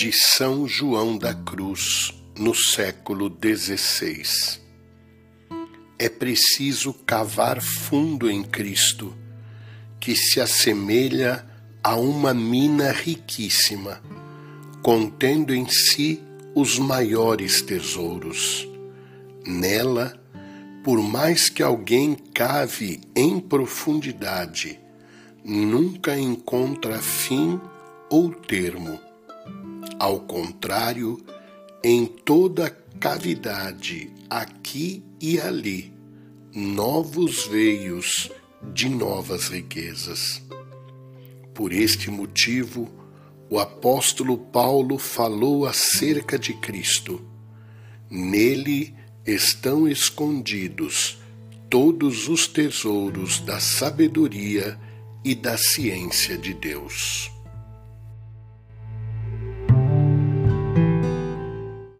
de São João da Cruz, no século XVI. É preciso cavar fundo em Cristo, que se assemelha a uma mina riquíssima, contendo em si os maiores tesouros. Nela, por mais que alguém cave em profundidade, nunca encontra fim ou termo. Ao contrário, em toda cavidade, aqui e ali, novos veios de novas riquezas. Por este motivo, o apóstolo Paulo falou acerca de Cristo. Nele estão escondidos todos os tesouros da sabedoria e da ciência de Deus.